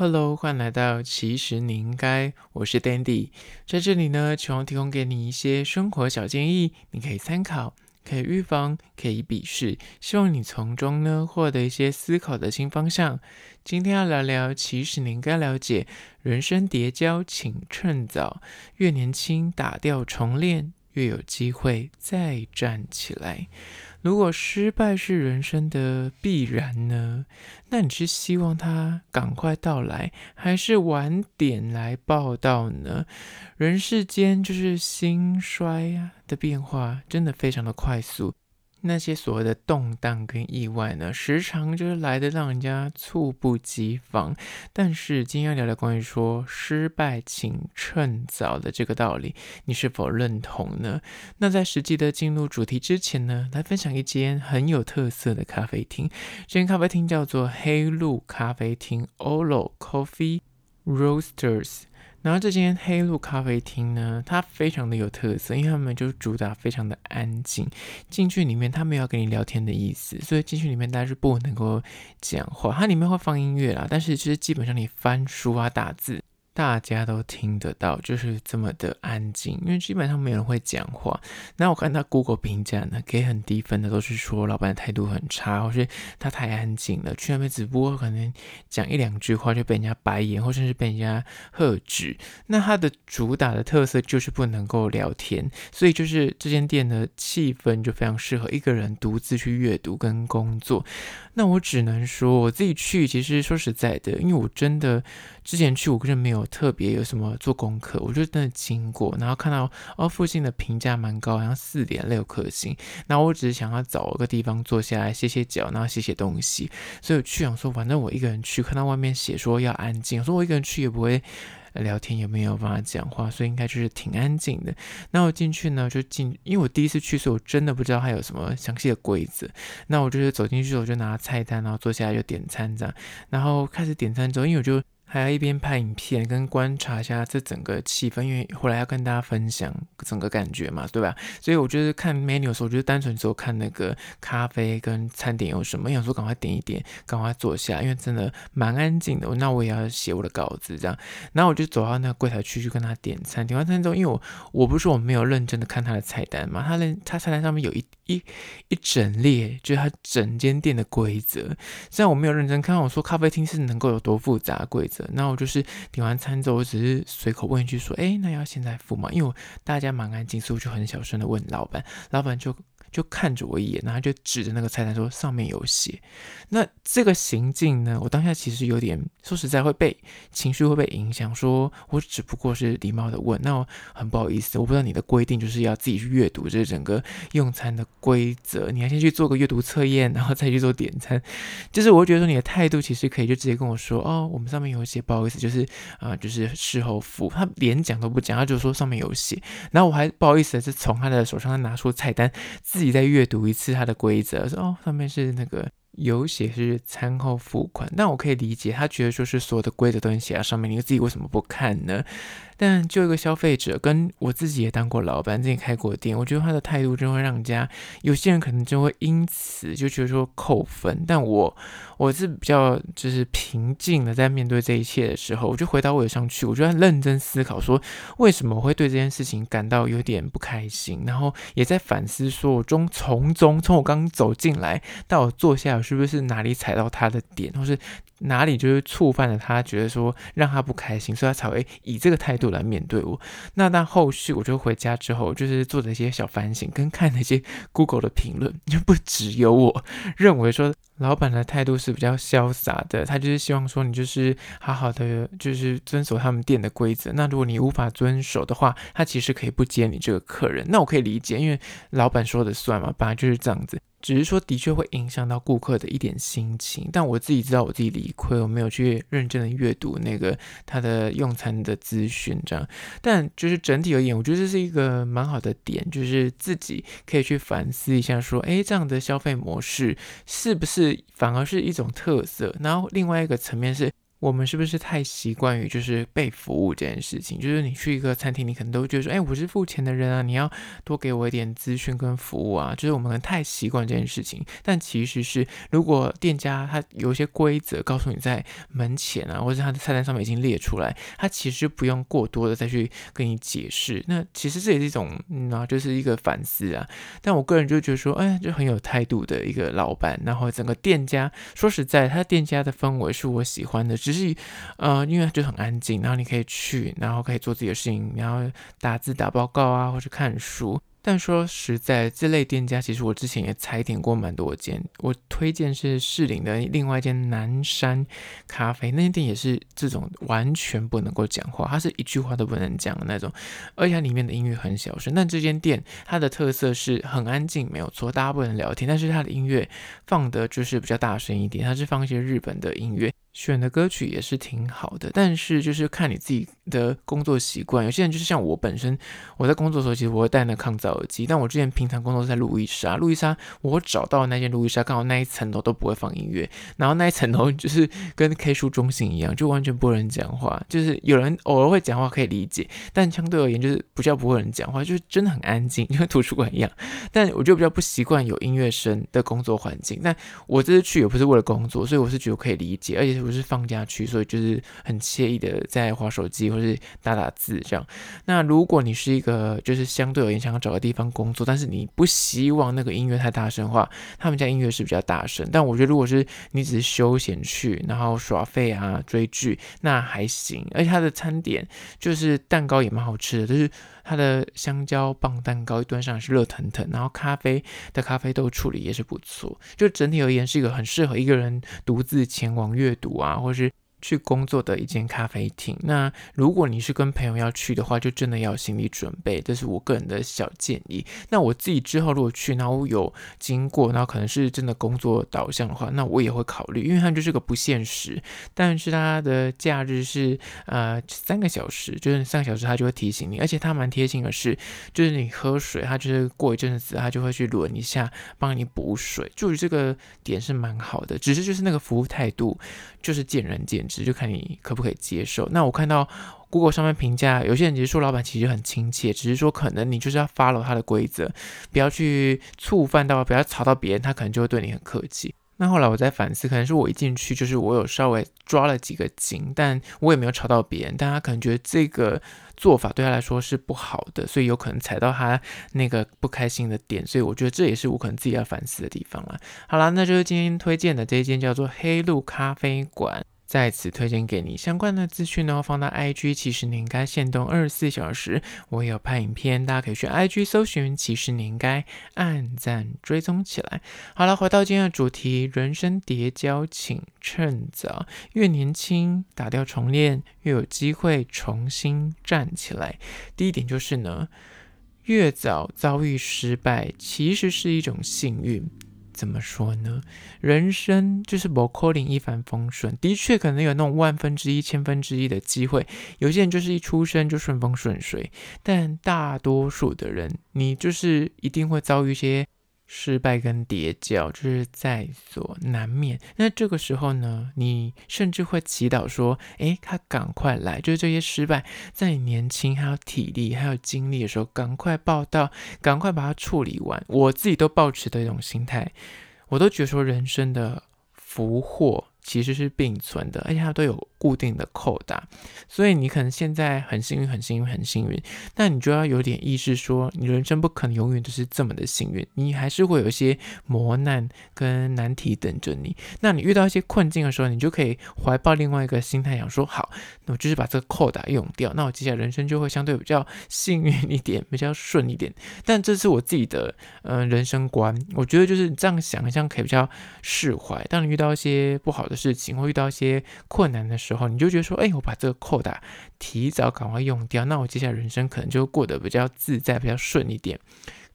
Hello，欢迎来到其实你应该，我是 Dandy，在这里呢，希望提供给你一些生活小建议，你可以参考，可以预防，可以鄙视，希望你从中呢获得一些思考的新方向。今天要聊聊，其实你应该了解，人生跌跤，请趁早，越年轻打掉重练，越有机会再站起来。如果失败是人生的必然呢？那你是希望它赶快到来，还是晚点来报道呢？人世间就是兴衰啊的变化，真的非常的快速。那些所谓的动荡跟意外呢，时常就是来的让人家猝不及防。但是今天要聊聊关于说失败请趁早的这个道理，你是否认同呢？那在实际的进入主题之前呢，来分享一间很有特色的咖啡厅。这间咖啡厅叫做黑鹿咖啡厅 （Olo Coffee Roasters）。然后这间黑鹿咖啡厅呢，它非常的有特色，因为他们就主打非常的安静。进去里面，他没有跟你聊天的意思，所以进去里面大家是不能够讲话。它里面会放音乐啦，但是其实基本上你翻书啊、打字。大家都听得到，就是这么的安静，因为基本上没有人会讲话。那我看他 Google 评价呢，给很低分的都是说老板态度很差，或是他太安静了，去那边只不过可能讲一两句话就被人家白眼，或甚至被人家喝止。那它的主打的特色就是不能够聊天，所以就是这间店的气氛就非常适合一个人独自去阅读跟工作。那我只能说我自己去，其实说实在的，因为我真的之前去，我个人没有。特别有什么做功课，我就真的经过，然后看到哦，附近的评价蛮高，好像四点六颗星。那我只是想要找个地方坐下来歇歇脚，然后写写东西。所以我去想说，反正我一个人去，看到外面写说要安静，我说我一个人去也不会聊天，也没有办法讲话，所以应该就是挺安静的。那我进去呢，就进，因为我第一次去，所以我真的不知道它有什么详细的规则。那我就是走进去，我就拿菜单，然后坐下来就点餐这样，然后开始点餐之后，因为我就。还要一边拍影片跟观察一下这整个气氛，因为后来要跟大家分享整个感觉嘛，对吧？所以我觉得看 menu 的时候，我就单纯只有看那个咖啡跟餐点有什么，想说赶快点一点，赶快坐下，因为真的蛮安静的。那我也要写我的稿子，这样。然后我就走到那个柜台区去跟他点餐，点完餐之后，因为我我不是说我没有认真的看他的菜单嘛，他的他菜单上面有一一一整列，就是他整间店的规则。虽然我没有认真看，我说咖啡厅是能够有多复杂规则。那我就是点完餐之后，我只是随口问一句说：“哎，那要现在付吗？”因为大家蛮安静，所以我就很小声的问老板，老板就。就看着我一眼，然后就指着那个菜单说：“上面有写。”那这个行径呢，我当下其实有点说实在会被情绪会被影响。说我只不过是礼貌的问，那我很不好意思，我不知道你的规定就是要自己去阅读这整个用餐的规则，你要先去做个阅读测验，然后再去做点餐。就是我觉得说你的态度其实可以就直接跟我说：“哦，我们上面有写，不好意思，就是啊、就是事后付。”他连讲都不讲，他就说上面有写，然后我还不好意思是从他的手上拿出菜单。自己再阅读一次它的规则，说哦，上面是那个有写是餐后付款，但我可以理解，他觉得说是所有的规则都写在上面，你自己为什么不看呢？但就一个消费者，跟我自己也当过老板，自己开过店，我觉得他的态度真会让人家有些人可能就会因此就觉得说扣分。但我我是比较就是平静的在面对这一切的时候，我就回到位上去，我就在认真思考说为什么我会对这件事情感到有点不开心，然后也在反思说我中从中从我刚走进来到我坐下，是不是哪里踩到他的点，或是哪里就是触犯了他，觉得说让他不开心，所以他才会以这个态度来面对我，那但后续我就回家之后，就是做了一些小反省，跟看那些 Google 的评论，就不只有我认为说老板的态度是比较潇洒的，他就是希望说你就是好好的，就是遵守他们店的规则。那如果你无法遵守的话，他其实可以不接你这个客人。那我可以理解，因为老板说的算嘛，本来就是这样子。只是说，的确会影响到顾客的一点心情，但我自己知道我自己理亏，我没有去认真的阅读那个他的用餐的资讯，这样。但就是整体而言，我觉得这是一个蛮好的点，就是自己可以去反思一下，说，诶，这样的消费模式是不是反而是一种特色？然后另外一个层面是。我们是不是太习惯于就是被服务这件事情？就是你去一个餐厅，你可能都觉得说，哎，我是付钱的人啊，你要多给我一点资讯跟服务啊。就是我们可能太习惯这件事情。但其实是，如果店家他有一些规则告诉你在门前啊，或者他的菜单上面已经列出来，他其实不用过多的再去跟你解释。那其实这也是一种，嗯啊，就是一个反思啊。但我个人就觉得说，哎，就很有态度的一个老板，然后整个店家，说实在，他店家的氛围是我喜欢的。只是，呃，因为就很安静，然后你可以去，然后可以做自己的事情，然后打字打报告啊，或者看书。但说实在，这类店家其实我之前也踩点过蛮多间。我推荐是士林的另外一间南山咖啡，那间店也是这种完全不能够讲话，它是一句话都不能讲的那种，而且它里面的音乐很小声。但这间店它的特色是很安静，没有错，大家不能聊天，但是它的音乐放的就是比较大声一点，它是放一些日本的音乐。选的歌曲也是挺好的，但是就是看你自己的工作习惯。有些人就是像我本身，我在工作的时候，其实我会戴那抗噪耳机。但我之前平常工作是在路易莎，路易莎我找到那间路易莎，刚好那一层楼都不会放音乐，然后那一层楼 就是跟 K 书中心一样，就完全不会人讲话。就是有人偶尔会讲话可以理解，但相对而言就是不叫不会人讲话，就是真的很安静，就跟图书馆一样。但我就比较不习惯有音乐声的工作环境。那我这次去也不是为了工作，所以我是觉得可以理解，而且。不是放假去，所以就是很惬意的在划手机或是打打字这样。那如果你是一个就是相对而言想要找个地方工作，但是你不希望那个音乐太大声的话，他们家音乐是比较大声。但我觉得如果是你只是休闲去，然后耍废啊追剧，那还行。而且它的餐点就是蛋糕也蛮好吃的，就是它的香蕉棒蛋糕一端上是热腾腾，然后咖啡的咖啡豆处理也是不错。就整体而言是一个很适合一个人独自前往阅读。啊，或是。去工作的一间咖啡厅。那如果你是跟朋友要去的话，就真的要心理准备，这是我个人的小建议。那我自己之后如果去，然后有经过，然后可能是真的工作导向的话，那我也会考虑，因为它就是个不现实，但是它的假日是呃三个小时，就是三个小时它就会提醒你，而且它蛮贴心的是，就是你喝水，它就是过一阵子它就会去轮一下，帮你补水，就是这个点是蛮好的，只是就是那个服务态度就是见仁见智。就看你可不可以接受。那我看到 Google 上面评价，有些人其实说老板其实很亲切，只是说可能你就是要 follow 他的规则，不要去触犯到，不要吵到别人，他可能就会对你很客气。那后来我在反思，可能是我一进去就是我有稍微抓了几个筋，但我也没有吵到别人，但他可能觉得这个做法对他来说是不好的，所以有可能踩到他那个不开心的点，所以我觉得这也是我可能自己要反思的地方了。好了，那就是今天推荐的这一间叫做黑鹿咖啡馆。在此推荐给你相关的资讯呢，放到 IG，其实你应该限动二十四小时，我有拍影片，大家可以去 IG 搜寻，其实你应该按赞追踪起来。好了，回到今天的主题，人生叠交，请趁早，越年轻打掉重练，越有机会重新站起来。第一点就是呢，越早遭遇失败，其实是一种幸运。怎么说呢？人生就是不可能一帆风顺，的确可能有那种万分之一、千分之一的机会。有些人就是一出生就顺风顺水，但大多数的人，你就是一定会遭遇一些。失败跟跌跤就是在所难免。那这个时候呢，你甚至会祈祷说：“诶，他赶快来！”就是这些失败，在你年轻还有体力还有精力的时候，赶快报到，赶快把它处理完。我自己都抱持的一种心态，我都觉得说人生的福祸。其实是并存的，而且它都有固定的扣打，所以你可能现在很幸运，很幸运，很幸运，但你就要有点意识说，你人生不可能永远都是这么的幸运，你还是会有一些磨难跟难题等着你。那你遇到一些困境的时候，你就可以怀抱另外一个心态，想说好，那我就是把这个扣打用掉，那我接下来人生就会相对比较幸运一点，比较顺一点。但这是我自己的嗯、呃、人生观，我觉得就是这样想，这样可以比较释怀。当你遇到一些不好的事情或遇到一些困难的时时候，你就觉得说，哎，我把这个扣打提早赶快用掉，那我接下来人生可能就过得比较自在，比较顺一点。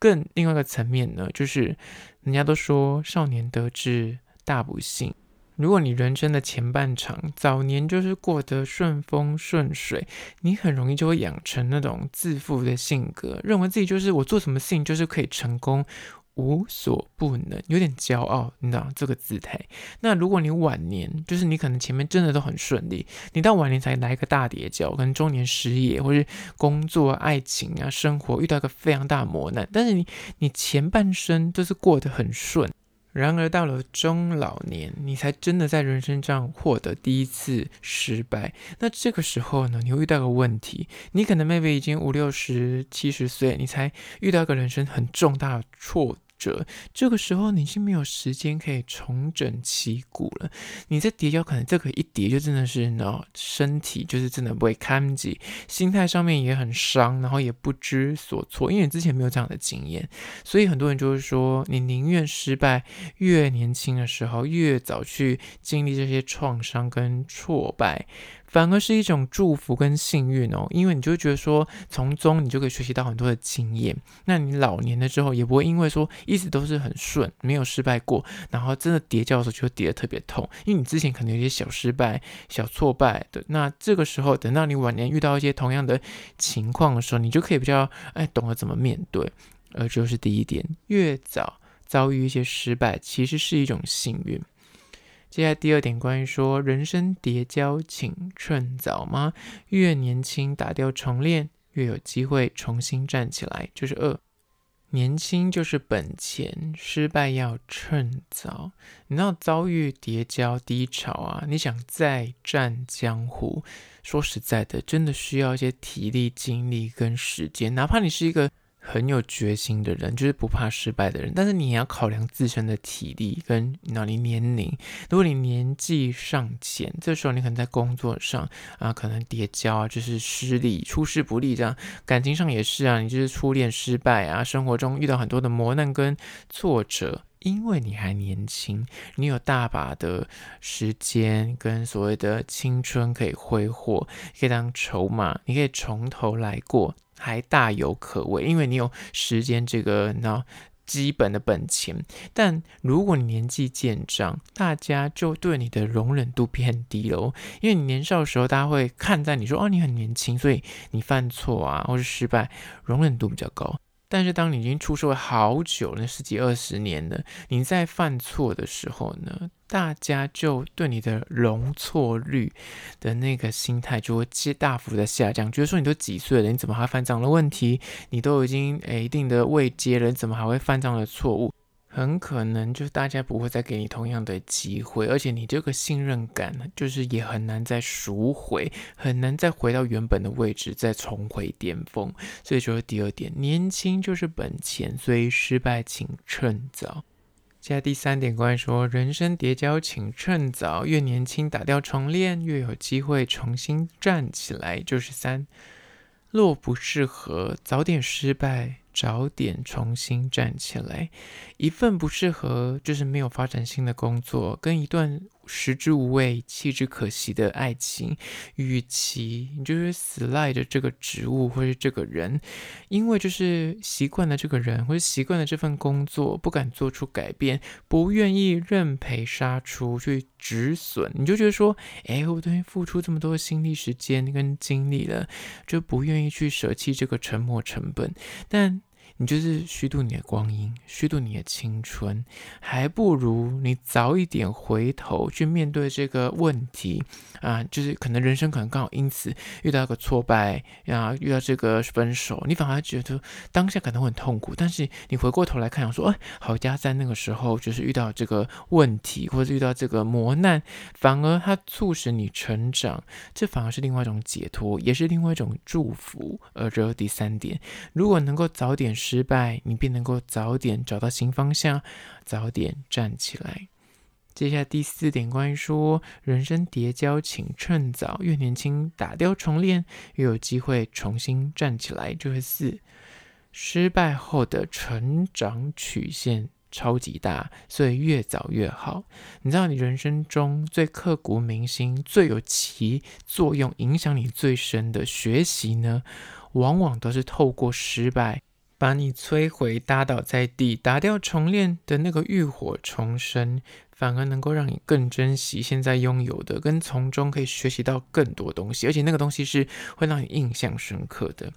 更另外一个层面呢，就是人家都说少年得志大不幸，如果你人生的前半场早年就是过得顺风顺水，你很容易就会养成那种自负的性格，认为自己就是我做什么事情就是可以成功。无所不能，有点骄傲，你知道这个姿态。那如果你晚年，就是你可能前面真的都很顺利，你到晚年才来个大跌跤，可能中年失业，或是工作、爱情啊、生活遇到一个非常大磨难，但是你你前半生都是过得很顺。然而到了中老年，你才真的在人生上获得第一次失败。那这个时候呢，你会遇到个问题，你可能 maybe 已经五六十、七十岁，你才遇到一个人生很重大的挫。这这个时候你是没有时间可以重整旗鼓了。你在跌跤，可能这个一跌就真的是，呢，身体就是真的不会堪及，心态上面也很伤，然后也不知所措，因为你之前没有这样的经验，所以很多人就是说，你宁愿失败，越年轻的时候越早去经历这些创伤跟挫败。反而是一种祝福跟幸运哦，因为你就会觉得说，从中你就可以学习到很多的经验。那你老年了之后，也不会因为说一直都是很顺，没有失败过，然后真的跌跤的时候就会跌得特别痛，因为你之前可能有些小失败、小挫败的。那这个时候，等到你晚年遇到一些同样的情况的时候，你就可以比较哎懂得怎么面对。而这是第一点，越早遭遇一些失败，其实是一种幸运。接下来第二点，关于说人生跌跤，请趁早吗？越年轻打掉重练，越有机会重新站起来。就是二，年轻就是本钱，失败要趁早。你要遭遇跌跤低潮啊，你想再战江湖，说实在的，真的需要一些体力、精力跟时间，哪怕你是一个。很有决心的人，就是不怕失败的人。但是你也要考量自身的体力跟哪里年龄。如果你年纪尚浅，这时候你可能在工作上啊，可能跌跤啊，就是失利、出师不利这样。感情上也是啊，你就是初恋失败啊，生活中遇到很多的磨难跟挫折。因为你还年轻，你有大把的时间跟所谓的青春可以挥霍，可以当筹码，你可以从头来过。还大有可为，因为你有时间这个那基本的本钱。但如果你年纪渐长，大家就对你的容忍度变低了哦，因为你年少的时候，大家会看在你说哦，你很年轻，所以你犯错啊或是失败，容忍度比较高。但是当你已经出社会好久了，十几二十年了，你在犯错的时候呢，大家就对你的容错率的那个心态就会大幅的下降，觉得说你都几岁了，你怎么还犯这样的问题？你都已经诶一定的位阶了，你怎么还会犯这样的错误？很可能就是大家不会再给你同样的机会，而且你这个信任感就是也很难再赎回，很难再回到原本的位置，再重回巅峰。所以说第二点，年轻就是本钱，所以失败请趁早。接下第三点，关于说人生跌跤请趁早，越年轻打掉重练，越有机会重新站起来。就是三，若不适合，早点失败。早点重新站起来，一份不适合就是没有发展性的工作，跟一段食之无味、弃之可惜的爱情，与其你就是死赖着这个职务或是这个人，因为就是习惯了这个人或者习惯了这份工作，不敢做出改变，不愿意认赔杀出去止损，你就觉得说，哎，我都已经付出这么多心力、时间跟精力了，就不愿意去舍弃这个沉没成本，但。你就是虚度你的光阴，虚度你的青春，还不如你早一点回头去面对这个问题啊！就是可能人生可能刚好因此遇到个挫败啊，遇到这个分手，你反而觉得当下可能会很痛苦，但是你回过头来看，想说，哎，好家在那个时候就是遇到这个问题，或者遇到这个磨难，反而它促使你成长，这反而是另外一种解脱，也是另外一种祝福。而这第三点，如果能够早点。失败，你便能够早点找到新方向，早点站起来。接下第四点，关于说人生跌跤，请趁早，越年轻打掉重练，越有机会重新站起来。就是四，失败后的成长曲线超级大，所以越早越好。你知道，你人生中最刻骨铭心、最有其作用、影响你最深的学习呢，往往都是透过失败。把你摧毁、打倒在地、打掉重练的那个浴火重生，反而能够让你更珍惜现在拥有的，跟从中可以学习到更多东西，而且那个东西是会让你印象深刻的。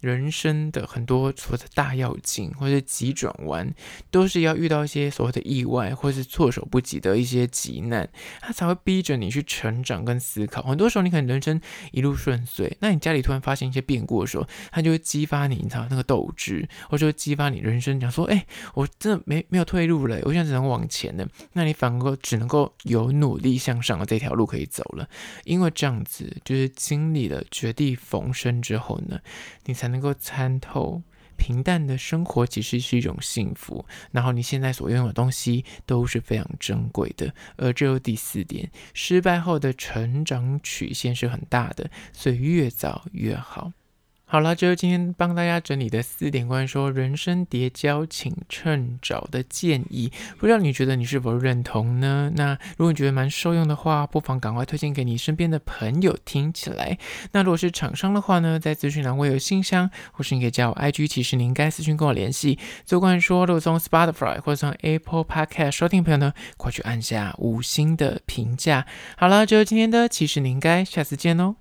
人生的很多所谓的大要紧或者急转弯，都是要遇到一些所谓的意外，或是措手不及的一些急难，它才会逼着你去成长跟思考。很多时候，你可能人生一路顺遂，那你家里突然发生一些变故的时候，它就会激发你，你知道那个斗志，或者说激发你人生，讲说，哎、我真的没没有退路了，我现在只能往前了。那你反能够只能够有努力向上的这条路可以走了，因为这样子就是经历了绝地逢生之后呢，你才。能够参透平淡的生活其实是一种幸福，然后你现在所拥有的东西都是非常珍贵的。而这又第四点，失败后的成长曲线是很大的，所以越早越好。好了，这是今天帮大家整理的四点关于说人生叠交，请趁早的建议。不知道你觉得你是否认同呢？那如果你觉得蛮受用的话，不妨赶快推荐给你身边的朋友听起来。那如果是厂商的话呢，在资讯栏会有信箱，或是你可以加我 IG，其实你应该私讯跟我联系。就关于说，如果从 Spotify 或者从 Apple Podcast 收听朋友呢，快去按下五星的评价。好了，就是今天的，其实你应该下次见哦。